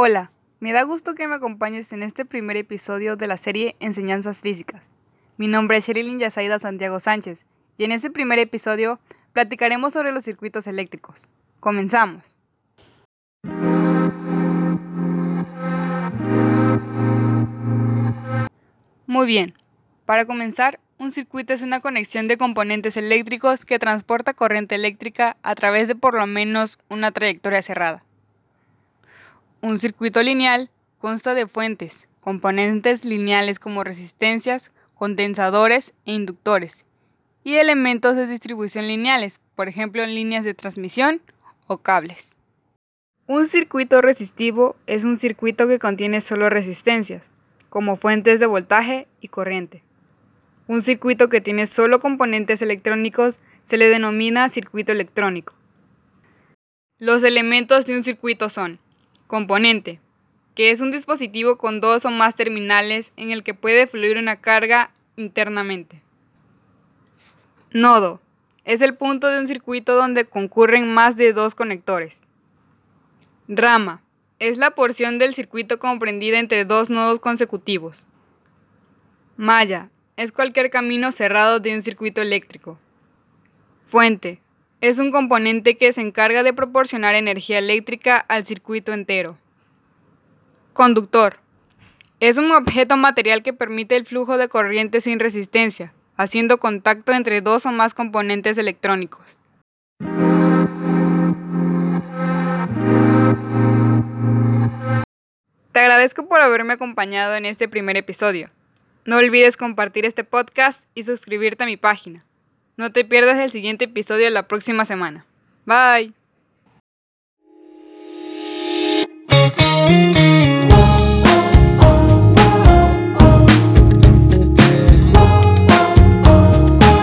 Hola, me da gusto que me acompañes en este primer episodio de la serie Enseñanzas Físicas. Mi nombre es Sherilyn Yasaida Santiago Sánchez y en este primer episodio platicaremos sobre los circuitos eléctricos. Comenzamos. Muy bien, para comenzar, un circuito es una conexión de componentes eléctricos que transporta corriente eléctrica a través de por lo menos una trayectoria cerrada. Un circuito lineal consta de fuentes, componentes lineales como resistencias, condensadores e inductores, y elementos de distribución lineales, por ejemplo líneas de transmisión o cables. Un circuito resistivo es un circuito que contiene solo resistencias, como fuentes de voltaje y corriente. Un circuito que tiene solo componentes electrónicos se le denomina circuito electrónico. Los elementos de un circuito son componente, que es un dispositivo con dos o más terminales en el que puede fluir una carga internamente. Nodo, es el punto de un circuito donde concurren más de dos conectores. Rama, es la porción del circuito comprendida entre dos nodos consecutivos. Malla, es cualquier camino cerrado de un circuito eléctrico. Fuente. Es un componente que se encarga de proporcionar energía eléctrica al circuito entero. Conductor. Es un objeto material que permite el flujo de corriente sin resistencia, haciendo contacto entre dos o más componentes electrónicos. Te agradezco por haberme acompañado en este primer episodio. No olvides compartir este podcast y suscribirte a mi página. No te pierdas el siguiente episodio la próxima semana. Bye.